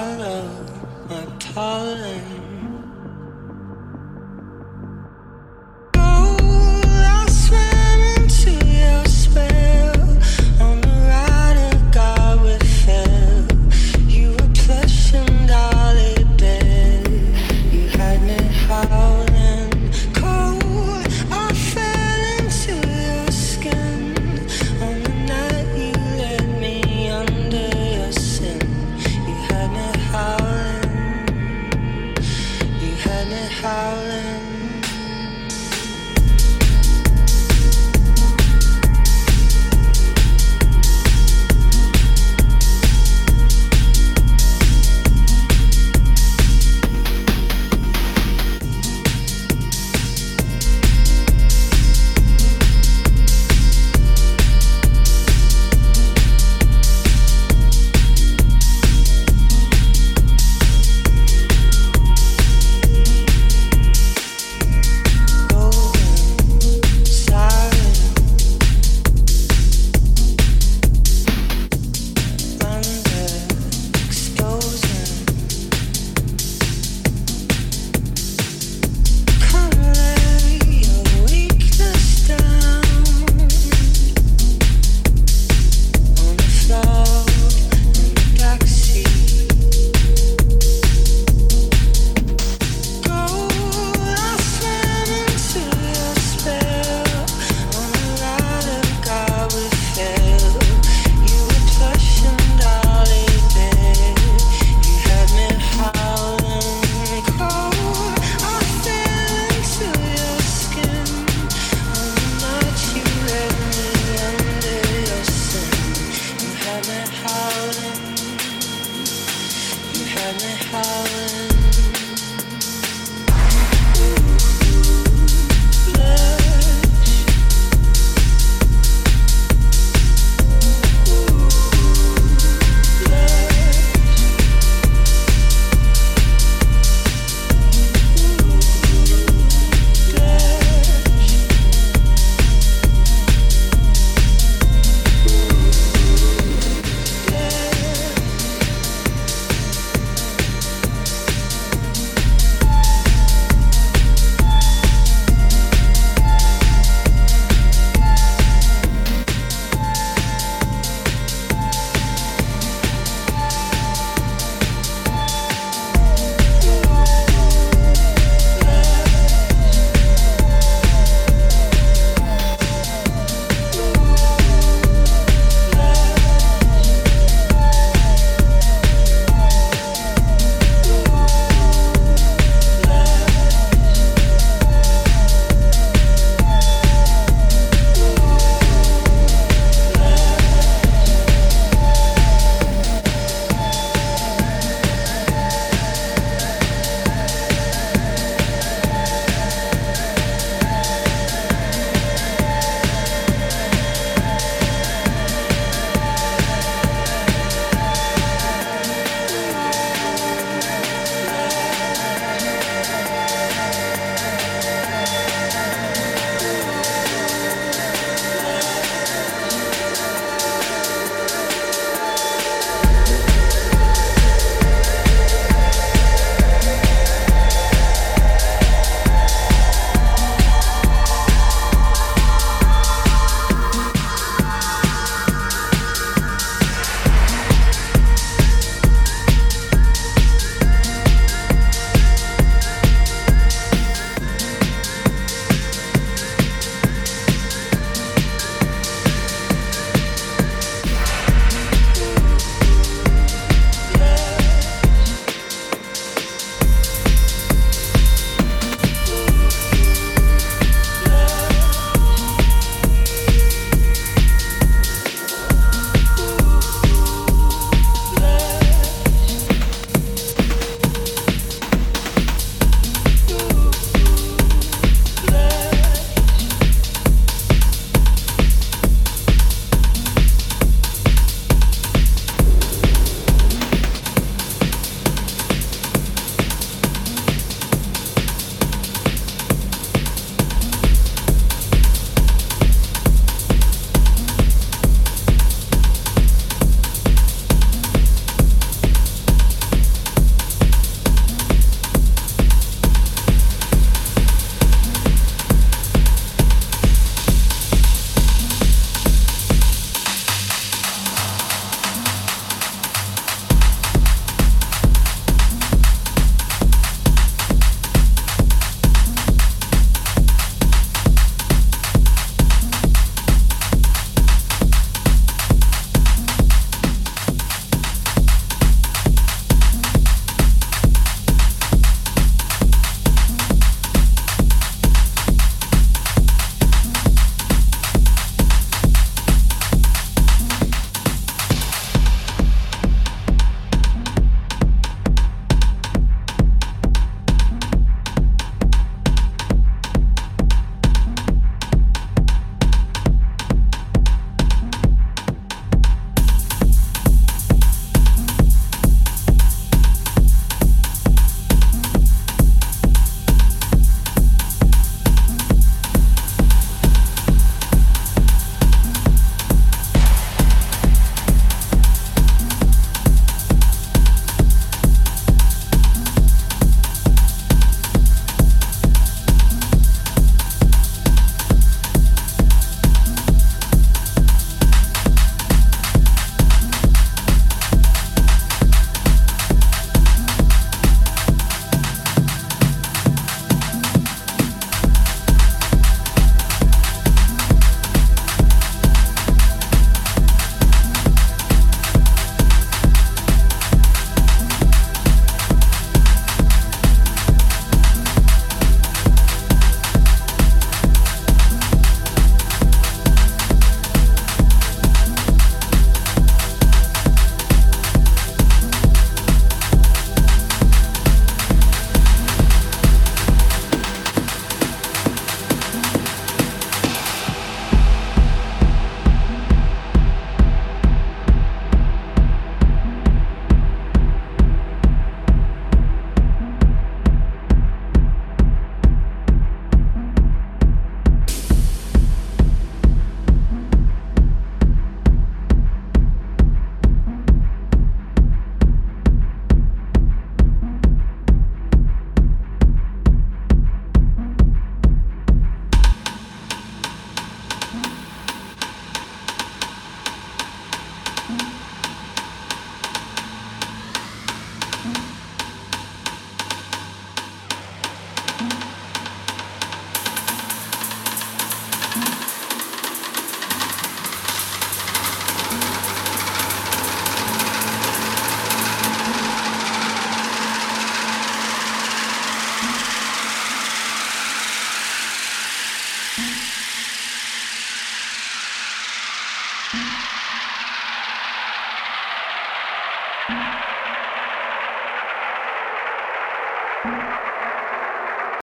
Of my time.